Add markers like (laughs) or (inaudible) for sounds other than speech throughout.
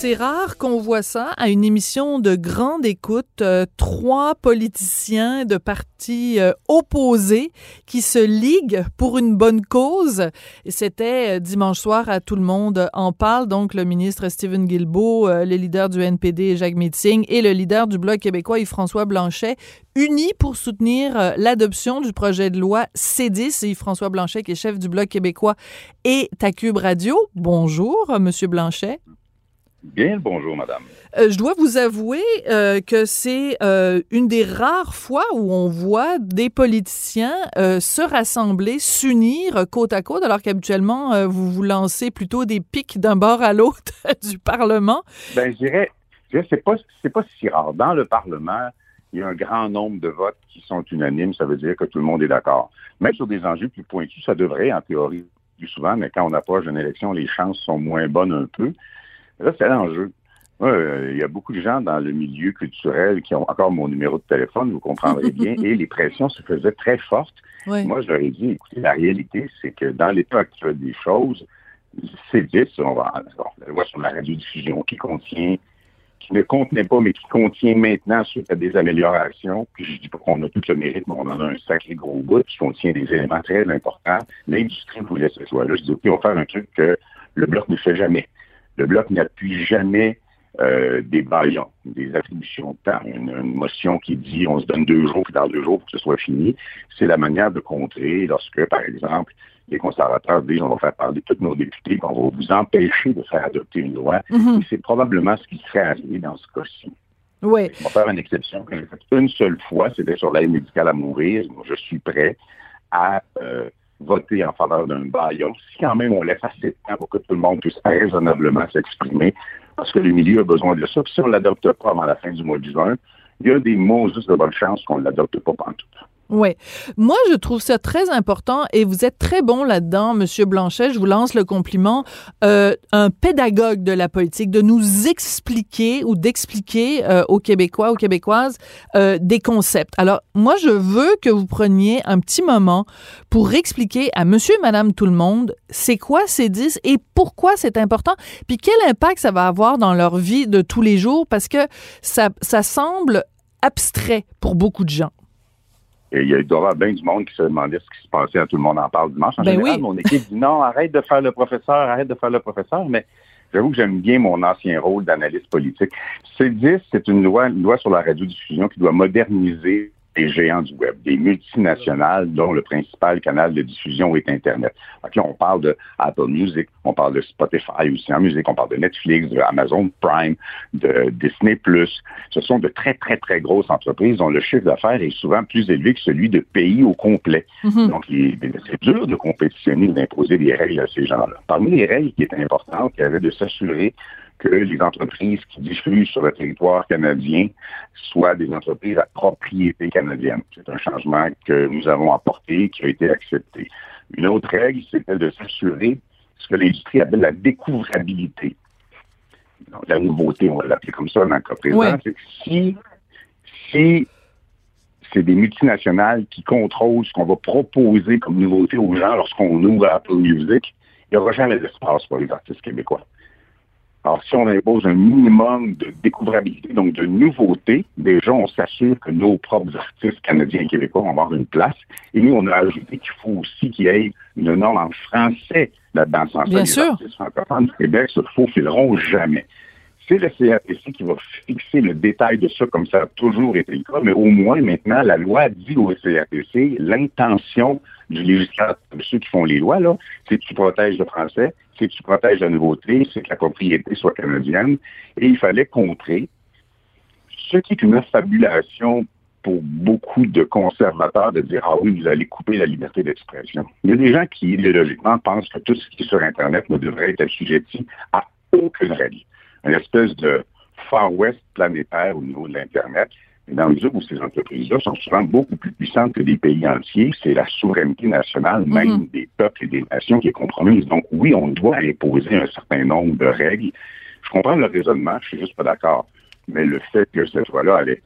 C'est rare qu'on voit ça à une émission de grande écoute. euh, trois politiciens de partis euh, opposés qui se liguent pour une bonne cause. C'était euh, dimanche soir à Tout le monde en parle. Donc, le ministre Stephen Guilbeault, le leader du NPD Jacques Meeting et le leader du Bloc québécois Yves-François Blanchet, unis pour soutenir l'adoption du projet de loi C10. Et Yves-François Blanchet, qui est chef du Bloc québécois, et à Radio. Bonjour, Monsieur Blanchet. Bien le bonjour, madame. Euh, je dois vous avouer euh, que c'est euh, une des rares fois où on voit des politiciens se rassembler, s'unir côte à côte, alors qu'habituellement, vous vous lancez plutôt des pics d'un bord à l'autre (laughs) du Parlement. Ben, je dirais, je c'est pas, c'est pas si rare. Dans le Parlement, il y a un grand nombre de votes qui sont unanimes. Ça veut dire que tout le monde est d'accord. Même sur des enjeux plus pointus, ça devrait, en théorie, plus souvent, mais quand on approche d'une élection, les chances sont moins bonnes un peu. Là, c'est l'enjeu. Moi, euh, il y a beaucoup de gens dans le milieu culturel qui ont encore mon numéro de téléphone, vous comprendrez bien, (laughs) et les pressions se faisaient très fortes. Oui. Moi, je leur ai dit, écoutez, la réalité, c'est que dans l'état actuel des choses, c'est 10, on va, bon, la loi sur la radiodiffusion qui contient, qui ne contenait pas, mais qui contient maintenant suite à des améliorations, puis je dis pas qu'on a tout le mérite, mais on en a un sacré gros bout qui contient des éléments très importants. L'industrie voulait ce soit là. Je dis, OK, on va faire un truc que le Bloc ne fait jamais. Le Bloc n'appuie jamais euh, des baillons, des attributions de temps, une, une, motion qui dit on se donne deux jours, puis dans deux jours pour que ce soit fini. C'est la manière de contrer lorsque, par exemple, les conservateurs disent on va faire parler tous nos députés, puis on va vous empêcher de faire adopter une loi. Mm -hmm. Et c'est probablement ce qui serait arrivé dans ce cas-ci. Oui. On va faire une exception. Une seule fois, c'était sur l'aide médicale à mourir. Je suis prêt à euh, voter en faveur d'un baillon, si quand même on laisse assez de temps pour que tout le monde puisse raisonnablement s'exprimer, parce que le milieu a besoin de ça. Puis si on ne l'adopte pas avant la fin du mois de juin, il y a des mots juste de bonne chance qu'on ne l'adopte pas pantoute. Oui. Moi, je trouve ça très important et vous êtes très bon là-dedans, Monsieur Blanchet. Je vous lance le compliment. Euh, un pédagogue de la politique, de nous expliquer ou d'expliquer euh, aux Québécois, aux Québécoises, euh, des concepts. Alors, moi, je veux que vous preniez un petit moment pour expliquer à Monsieur et Madame tout le monde c'est quoi ces 10 et pourquoi c'est important, puis quel impact ça va avoir dans leur vie de tous les jours, parce que ça, ça semble abstrait pour beaucoup de gens. Et il y a doit y avoir bien du monde qui se demandait ce qui se passait à Tout le monde en parle dimanche. En ben général, oui. mon équipe dit non, arrête de faire le professeur, arrête de faire le professeur, mais j'avoue que j'aime bien mon ancien rôle d'analyste politique. C10, c'est une loi, une loi sur la radiodiffusion qui doit moderniser les géants du web, des multinationales dont le principal canal de diffusion est Internet. Donc là, on parle de Apple Music, on parle de Spotify aussi en musique, on parle de Netflix, de Amazon Prime, de Disney+. Ce sont de très, très, très grosses entreprises dont le chiffre d'affaires est souvent plus élevé que celui de pays au complet. Mm -hmm. Donc, c'est dur de compétitionner, d'imposer des règles à ces gens-là. Parmi les règles qui étaient importantes, il y avait de s'assurer que les entreprises qui diffusent sur le territoire canadien soient des entreprises à propriété canadienne. C'est un changement que nous avons apporté, qui a été accepté. Une autre règle, c'était de s'assurer ce que l'industrie appelle la découvrabilité. Donc, la nouveauté, on va l'appeler comme ça dans le cas présent, ouais. c'est que si, si c'est des multinationales qui contrôlent ce qu'on va proposer comme nouveauté aux gens lorsqu'on ouvre Apple Music, il n'y aura jamais d'espace pour les artistes québécois. Alors, si on impose un minimum de découvrabilité, donc de nouveauté, déjà, on s'assure que nos propres artistes canadiens et québécois vont avoir une place. Et nous, on a ajouté qu'il faut aussi qu'il y ait une norme en français là-dedans. Sans Bien ça, sûr. les artistes francophones du Québec se faufileront jamais. C'est le CRTC qui va fixer le détail de ça, comme ça a toujours été le cas, mais au moins maintenant, la loi dit au CRTC l'intention du législateur, ceux qui font les lois, là, c'est que tu protèges le français, c'est que tu protèges la nouveauté, c'est que la propriété soit canadienne. Et il fallait contrer ce qui est une affabulation pour beaucoup de conservateurs de dire Ah oui, vous allez couper la liberté d'expression. Il y a des gens qui, idéologiquement, pensent que tout ce qui est sur Internet ne devrait être assujetti à aucune règle. Une espèce de Far West planétaire au niveau de l'Internet. Mais dans mesure où ces entreprises-là sont souvent beaucoup plus puissantes que des pays entiers, c'est la souveraineté nationale, même mm -hmm. des peuples et des nations qui est compromise. Donc oui, on doit imposer un certain nombre de règles. Je comprends le raisonnement, je suis juste pas d'accord. Mais le fait que cette loi-là allait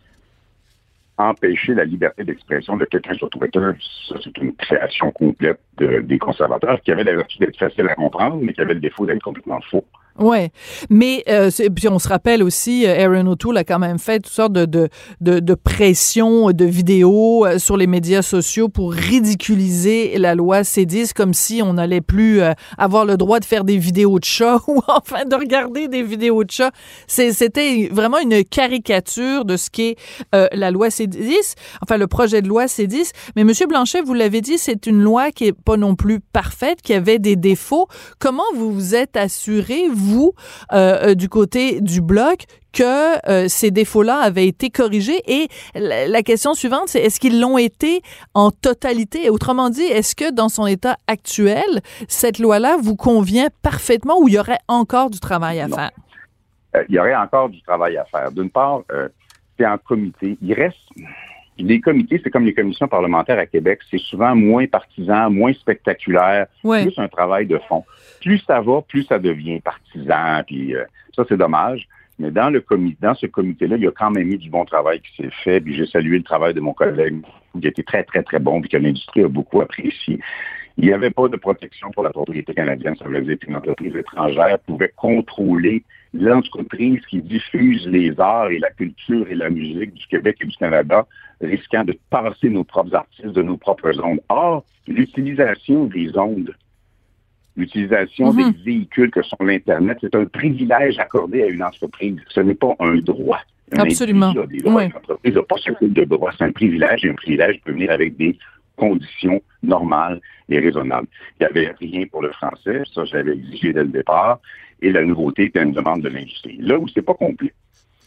empêcher la liberté d'expression de quelqu'un sur Twitter, ça, c'est une création complète des conservateurs qui avait la vertu d'être facile à comprendre, mais qui avait le défaut d'être complètement faux. Ouais, mais euh, puis on se rappelle aussi, euh, Aaron O'Toole a quand même fait toutes sortes de de, de, de pression de vidéos euh, sur les médias sociaux pour ridiculiser la loi C10 comme si on n'allait plus euh, avoir le droit de faire des vidéos de chats (laughs) ou enfin de regarder des vidéos de chats. C'était vraiment une caricature de ce qu'est la loi C10, enfin le projet de loi C10. Mais Monsieur Blanchet, vous l'avez dit, c'est une loi qui est pas non plus parfaite, qui avait des défauts. Comment vous vous êtes assuré, euh, euh, du côté du bloc, que euh, ces défauts-là avaient été corrigés? Et la, question suivante, c'est est-ce qu'ils l'ont été en totalité? Autrement dit, est-ce que dans son état actuel, cette loi-là vous convient parfaitement ou il y aurait encore du travail à faire? il y aurait encore du travail à faire. D'une part, c'est en comité. Il reste les comités, c'est comme les commissions parlementaires à Québec, c'est souvent moins partisan, moins spectaculaire, plus un travail de fond. Plus ça va, plus ça devient partisan, puis euh, ça c'est dommage. Mais dans le comité, dans ce comité-là, il y a quand même eu du bon travail qui s'est fait. Puis j'ai salué le travail de mon collègue, qui été très, très, très bon, puis que l'industrie a beaucoup apprécié. Il n'y avait pas de protection pour la propriété canadienne. Ça veut dire qu'une entreprise étrangère pouvait contrôler l'entreprise qui diffuse les arts et la culture et la musique du Québec et du Canada, risquant de passer nos propres artistes de nos propres ondes. Or, l'utilisation des ondes, l'utilisation des mhm. véhicules que sont l'Internet, c'est un privilège accordé à une entreprise. Ce n'est pas un droit. Absolument. Une entreprise n'a pas ce type de droit. C'est un privilège et un privilège peut venir avec des conditions normales et raisonnables. Il n'y avait rien pour le français, ça j'avais exigé dès le départ, et la nouveauté était une demande de l'industrie. Là où c'est pas complet.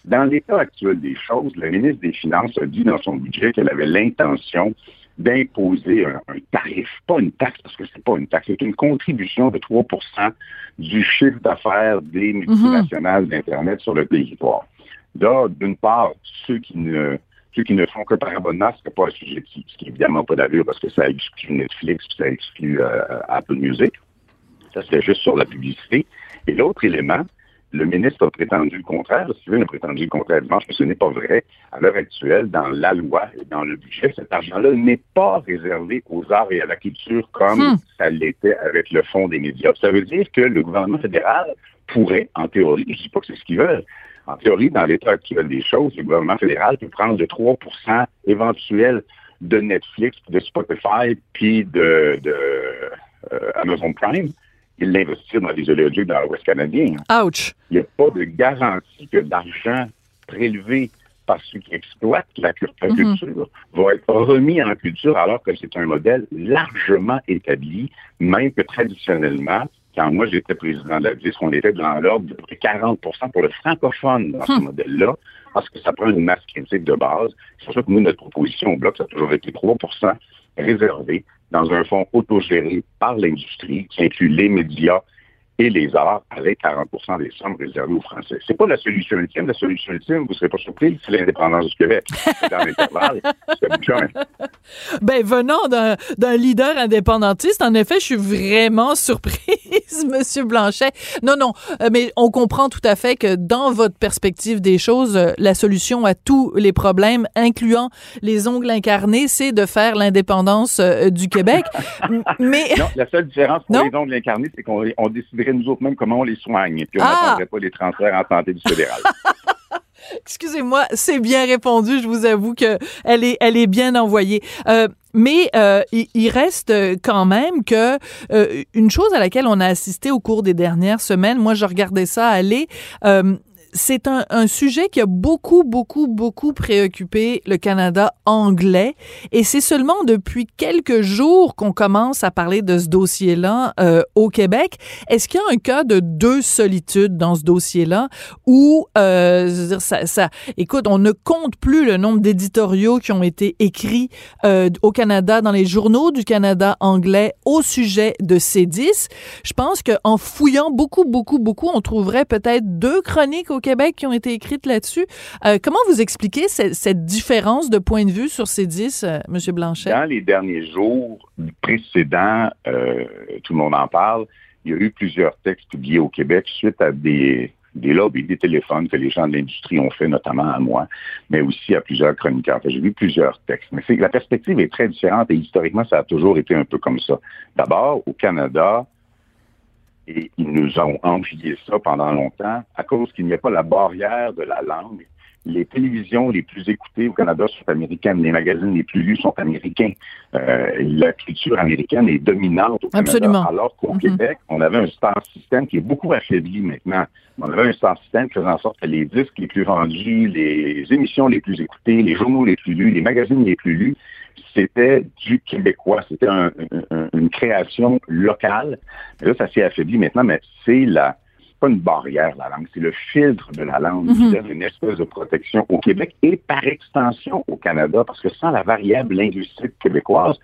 Dans l'état actuel des choses, la ministre des Finances a dit dans son budget qu'elle avait l'intention d'imposer un, tarif, pas une taxe, parce que c'est pas une taxe, c'est une contribution de 3% du chiffre d'affaires des mhm. multinationales d'Internet sur le territoire. Là, d'une part, ceux qui ne ceux qui ne font que par abonnement, ce n'est pas un sujet qui, qui évidemment pas d'allure parce que ça exclut Netflix, ça exclut euh, Apple Music. Ça, c'est juste sur la publicité. Et l'autre élément, le ministre a prétendu le contraire, le civil a prétendu le contraire dimanche, mais ce n'est pas vrai. À l'heure actuelle, dans la loi et dans le budget, cet argent-là n'est pas réservé aux arts et à la culture comme hmm. ça l'était avec le fonds des médias. Ça veut dire que le gouvernement fédéral pourrait, en théorie, je ne dis pas que c'est ce qu'ils veulent, en théorie, dans l'état actuel des choses, le gouvernement fédéral peut prendre le 3% éventuel de Netflix, de Spotify, puis de, euh, Amazon Prime, et l'investir dans les oléoducs dans l'Ouest canadien. Ouch! Il n'y a pas de garantie que l'argent prélevé par ceux qui exploitent la mhm. culture va être remis en culture alors que c'est un modèle largement établi, même que traditionnellement, quand moi j'étais président de la VIS, on était dans l'ordre de 40% pour le francophone dans ce hmm. modèle-là, parce que ça prend une masse critique de base. C'est pour ça que nous, notre proposition au bloc, ça a toujours été 3% réservé dans un fonds autogéré par l'industrie qui inclut les médias et les arts avec 40 des sommes réservées aux Français. C'est pas la solution ultime. La solution ultime, vous ne serez pas surpris, c'est l'indépendance du Québec. Dans l'intervalle, Ben, venant d'un leader indépendantiste, en effet, je suis vraiment (laughs) surprise, Monsieur Blanchet. Non, non, euh, mais on comprend tout à fait que dans votre perspective des choses, euh, la solution à tous les problèmes, incluant les ongles incarnés, c'est de faire l'indépendance euh, du Québec. mais... Non, la seule différence pour les ongles incarnés, c'est qu'on décide nous autres même comment on les soigne. Et puis on ah! n'attendrait pas les transferts en santé du fédéral. (laughs) Excusez-moi, c'est bien répondu. Je vous avoue que elle est, elle est bien envoyée. Euh, mais euh, il, reste quand même que euh, une chose à laquelle on a assisté au cours des dernières semaines, moi je regardais ça aller, c'est un, un, sujet qui a beaucoup, beaucoup, beaucoup préoccupé le Canada anglais. Et c'est seulement depuis quelques jours qu'on commence à parler de ce dossier-là euh, au Québec. Est-ce qu'il y a un cas de deux solitudes dans ce dossier-là où, euh, ça, ça, écoute, on ne compte plus le nombre d'éditoriaux qui ont été écrits euh, au Canada, dans les journaux du Canada anglais au sujet de C10. Je pense qu'en fouillant beaucoup, beaucoup, beaucoup, on trouverait peut-être deux chroniques au Québec qui ont été écrites là-dessus. Euh, comment vous expliquez cette, différence de point de vue sur ces dix, euh, M. Blanchet? Dans les derniers jours précédents, euh, tout le monde en parle, il y a eu plusieurs textes publiés au Québec suite à des des lobes et des téléphones que les gens de l'industrie ont fait, notamment à moi, mais aussi à plusieurs chroniqueurs. J'ai vu plusieurs textes. La perspective est très différente et historiquement, ça a toujours été un peu comme ça. D'abord, au Canada, et ils nous ont envié ça pendant longtemps à cause qu'il n'y a pas la barrière de la langue les télévisions les plus écoutées au Canada sont américaines, les magazines les plus lus sont américains. Euh, la culture américaine est dominante au Canada. Absolument. Alors qu'au mm-hmm. Québec, on avait un star system qui est beaucoup affaibli maintenant. On avait un star system qui faisait en sorte que les disques les plus vendus, les émissions les plus écoutées, les journaux les plus lus, les magazines les plus lus, c'était du québécois. C'était une création locale. là, ça s'est affaibli maintenant, mais c'est la pas une barrière, la langue, c'est le filtre de la langue qui mhm. donne une espèce de protection au Québec et par extension au Canada, parce que sans la variable linguistique québécoise,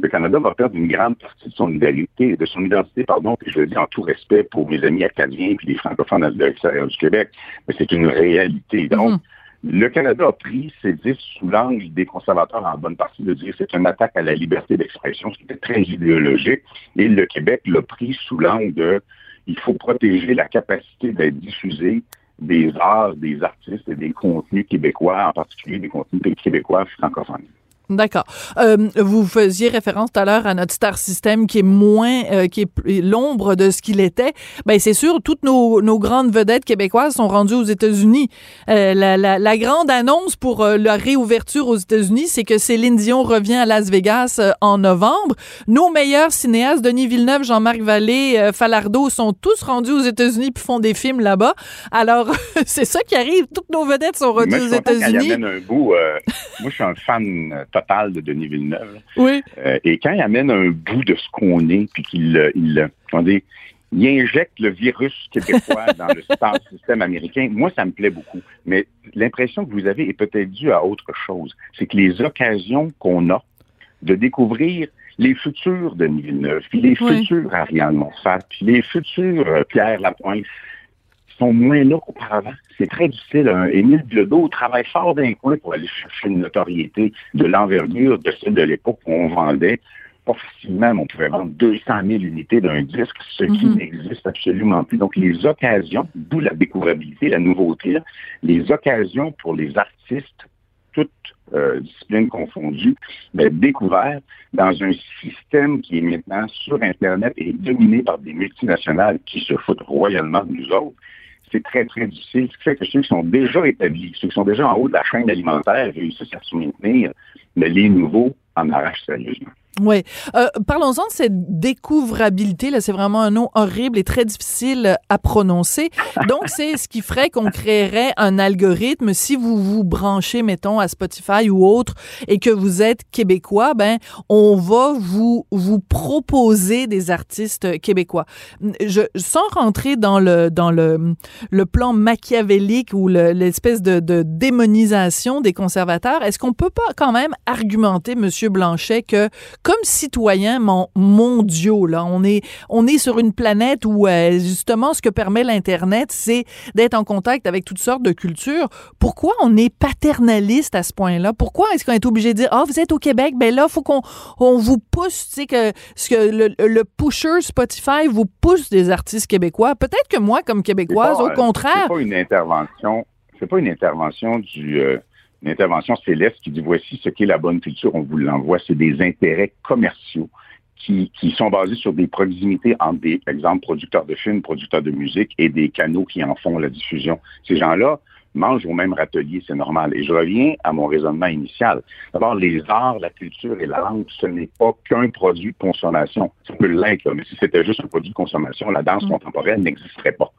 le Canada va perdre une grande partie de son identité, de son identité, pardon, puis je le dis en tout respect pour mes amis acadiens puis les francophones de l'extérieur du Québec, mais c'est une réalité. Donc, mhm. Le Canada a pris ses dix sous l'angle des conservateurs en bonne partie de dire c'est une attaque à la liberté d'expression, ce qui était très idéologique, et le Québec l'a pris sous l'angle de il faut protéger la capacité d'être diffusé des arts, des artistes et des contenus québécois, en particulier des contenus québécois francophones. D'accord. Euh, vous faisiez référence tout à l'heure à notre star system qui est moins, euh, qui est l'ombre de ce qu'il était. Ben c'est sûr, toutes nos, nos, grandes vedettes québécoises sont rendues aux États-Unis. Euh, la, la, la, grande annonce pour la réouverture aux États-Unis, c'est que Céline Dion revient à Las Vegas en novembre. Nos meilleurs cinéastes, Denis Villeneuve, Jean-Marc Vallée, Falardeau, sont tous rendus aux États-Unis puis font des films là-bas. Alors (laughs) c'est ça qui arrive. Toutes nos vedettes sont rendues aux États-Unis. moi, je suis un fan total de Denis Villeneuve. Oui. Euh, et quand il amène un bout de ce qu'on est, puis qu'il il, il injecte le virus québécois (laughs) dans le système américain, moi, ça me plaît beaucoup. Mais l'impression que vous avez est peut-être due à autre chose. C'est que les occasions qu'on a de découvrir les futurs Denis Villeneuve, puis les futurs Ariane Montfort, puis les futurs euh, Pierre Lapointe, sont moins là qu'auparavant. C'est très difficile. Émile Bilodeau travaille fort d'un coin pour aller chercher une notoriété de l'envergure de celle de l'époque où on vendait pas facilement, on pouvait vendre 200 000 unités d'un disque, ce qui mhm. n'existe absolument plus. Donc, les occasions, d'où la découvrabilité, la nouveauté, les occasions pour les artistes, toutes euh, disciplines confondues, d'être découverts dans un système qui est maintenant sur Internet et dominé par des multinationales qui se foutent royalement de nous autres, c'est très, très difficile. Ce qui fait que ceux qui sont déjà établis, ceux qui sont déjà en haut de la chaîne alimentaire réussissent à se maintenir, mais les nouveaux en arrachent sérieusement. Oui. Euh, Parlons-en de cette découvrabilité. Là, c'est vraiment un nom horrible et très difficile à prononcer. Donc, c'est ce qui ferait qu'on créerait un algorithme. Si vous vous branchez, mettons, à Spotify ou autre, et que vous êtes québécois, ben, on va vous vous proposer des artistes québécois. Je, sans rentrer dans le dans le le plan machiavélique ou l'espèce de, de démonisation des conservateurs, est-ce qu'on peut pas quand même argumenter, Monsieur Blanchet, que comme citoyens mondiaux, là, on est, on est sur une planète où euh, justement ce que permet l'Internet, c'est d'être en contact avec toutes sortes de cultures. Pourquoi on est paternaliste à ce point-là? Pourquoi est-ce qu'on est obligé de dire, ah, oh, vous êtes au Québec, ben là, faut qu'on on vous pousse, tu sais, que, ce que le, le, pusher Spotify vous pousse des artistes québécois. Peut-être que moi, comme québécoise, au contraire. C'est pas une intervention, c'est pas une intervention du, euh, une intervention céleste qui dit voici ce qu'est la bonne culture, on vous l'envoie. C'est des intérêts commerciaux qui, qui, sont basés sur des proximités entre des, par exemple, producteurs de films, producteurs de musique et des canaux qui en font la diffusion. Ces gens-là mangent au même râtelier, c'est normal. Et je reviens à mon raisonnement initial. D'abord, les arts, la culture et la langue, ce n'est pas qu'un produit de consommation. Ça peut l'être, mais si c'était juste un produit de consommation, la danse mm. contemporaine n'existerait pas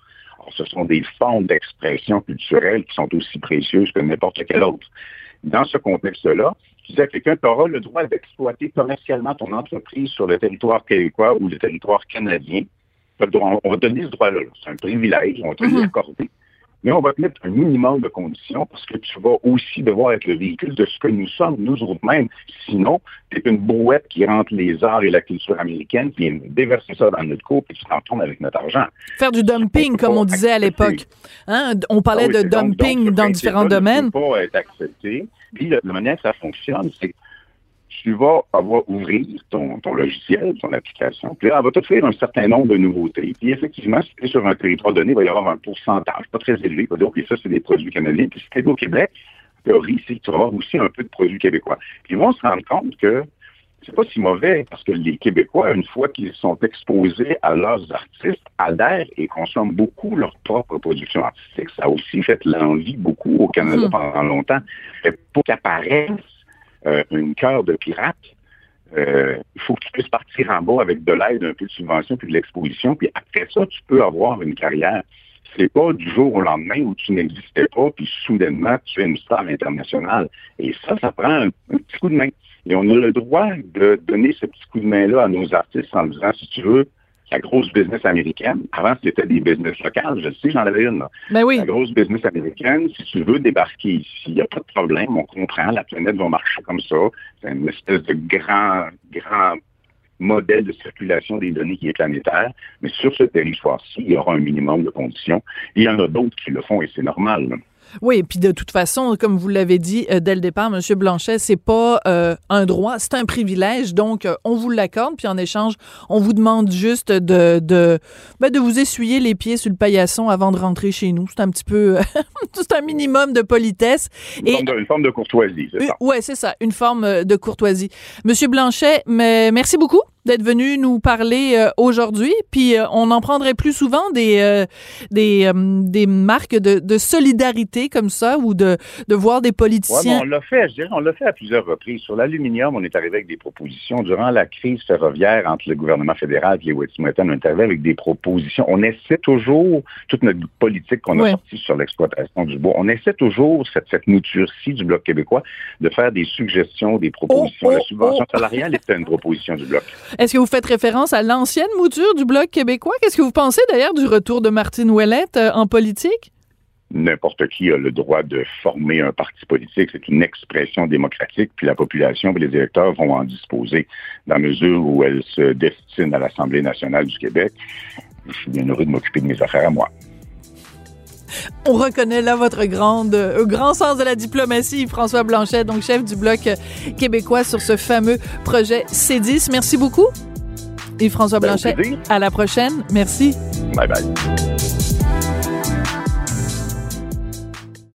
ce sont des formes d'expression culturelle qui sont aussi précieuses que n'importe quelle autre. Dans ce contexte-là, tu disais à quelqu'un, tu auras le droit d'exploiter commercialement ton entreprise sur le territoire québécois ou le territoire canadien. On va donner ce droit-là. C'est un privilège, on va te l'accorder mais on va te mettre un minimum de conditions parce que tu vas aussi devoir être le véhicule de ce que nous sommes, nous autres-mêmes. Sinon, tu es une brouette qui rentre les arts et la culture américaine, puis déverser ça dans notre cours, puis tu t'en tournes avec notre argent. Faire du dumping, comme on disait à l'époque. Hein? On parlait ah de dumping dans différents domaines. Ça ne peut pas être accepté. Puis la, manière que ça fonctionne, c'est tu vas avoir ouvrir ton, ton logiciel, ton application, puis là, elle va t'offrir un certain nombre de nouveautés. Puis effectivement, si tu es sur un territoire donné, il va y avoir un pourcentage, pas très élevé, il va dire, OK, ça, c'est des produits canadiens. Puis si tu es au Québec, théorie, c'est que tu vas avoir aussi un peu de produits québécois. Puis ils vont se rendre compte que c'est pas si mauvais parce que les Québécois, une fois qu'ils sont exposés à leurs artistes, adhèrent et consomment beaucoup leur propre production artistique. Ça a aussi fait l'envie beaucoup au Canada pendant longtemps. Et pour qu'apparaisse euh, une cœur de pirate, euh, il faut que tu puisses partir en bas avec de l'aide, un peu de subvention, puis de l'exposition, puis après ça, tu peux avoir une carrière. C'est pas du jour au lendemain où tu n'existais pas, puis soudainement, tu es une star internationale. Et ça, ça prend un, un petit coup de main. Et on a le droit de donner ce petit coup de main-là à nos artistes en disant, si tu veux, la grosse business américaine. Avant, c'était des business locales. Je sais, j'en avais une. Là. Ben oui. La grosse business américaine, si tu veux débarquer ici, il n'y a pas de problème. On comprend. La planète va marcher comme ça. C'est une espèce de grand, grand modèle de circulation des données qui est planétaire. Mais sur ce territoire-ci, il y aura un minimum de conditions. Et il y en a d'autres qui le font et c'est normal. Là. Oui, et puis de toute façon, comme vous l'avez dit euh, dès le départ, M. Blanchet, c'est pas euh, un droit, c'est un privilège. Donc, euh, on vous l'accorde, puis en échange, on vous demande juste de de, ben, de vous essuyer les pieds sur le paillasson avant de rentrer chez nous. C'est un petit peu, (laughs) c'est un minimum de politesse. Une, et, forme, de, une forme de courtoisie, c'est ça. Oui, c'est ça, une forme de courtoisie. Monsieur Blanchet, mais merci beaucoup d'être venu nous parler euh, aujourd'hui. Puis euh, on en prendrait plus souvent des euh, des, des marques de, de, solidarité comme ça ou de, de voir des politiciens. Ouais, on l'a fait, je dirais, on l'a fait à plusieurs reprises. Sur l'aluminium, on est arrivé avec des propositions. Durant la crise ferroviaire entre le gouvernement fédéral et les Wet'suwet'en, on est arrivé avec des propositions. On essaie toujours, toute notre politique qu'on a ouais. sortie sur l'exploitation du bois, on essaie toujours, cette, cette mouture-ci du Bloc québécois, de faire des suggestions, des propositions. Oh, oh, la subvention oh. salariale était une proposition du Bloc. Est-ce que vous faites référence à l'ancienne mouture du Bloc québécois? Qu'est-ce que vous pensez d'ailleurs du retour de Martine Ouellette euh, en politique? N'importe qui a le droit de former un parti politique. C'est une expression démocratique, puis la population et les électeurs vont en disposer dans la mesure où elle se destine à l'Assemblée nationale du Québec. Je suis bien heureux de m'occuper de mes affaires à moi. On reconnaît là votre grande, euh, grand sens de la diplomatie, François Blanchet, donc chef du Bloc québécois sur ce fameux projet C10. Merci beaucoup. Et François Ben, Blanchet, à la prochaine. Merci. Bye bye.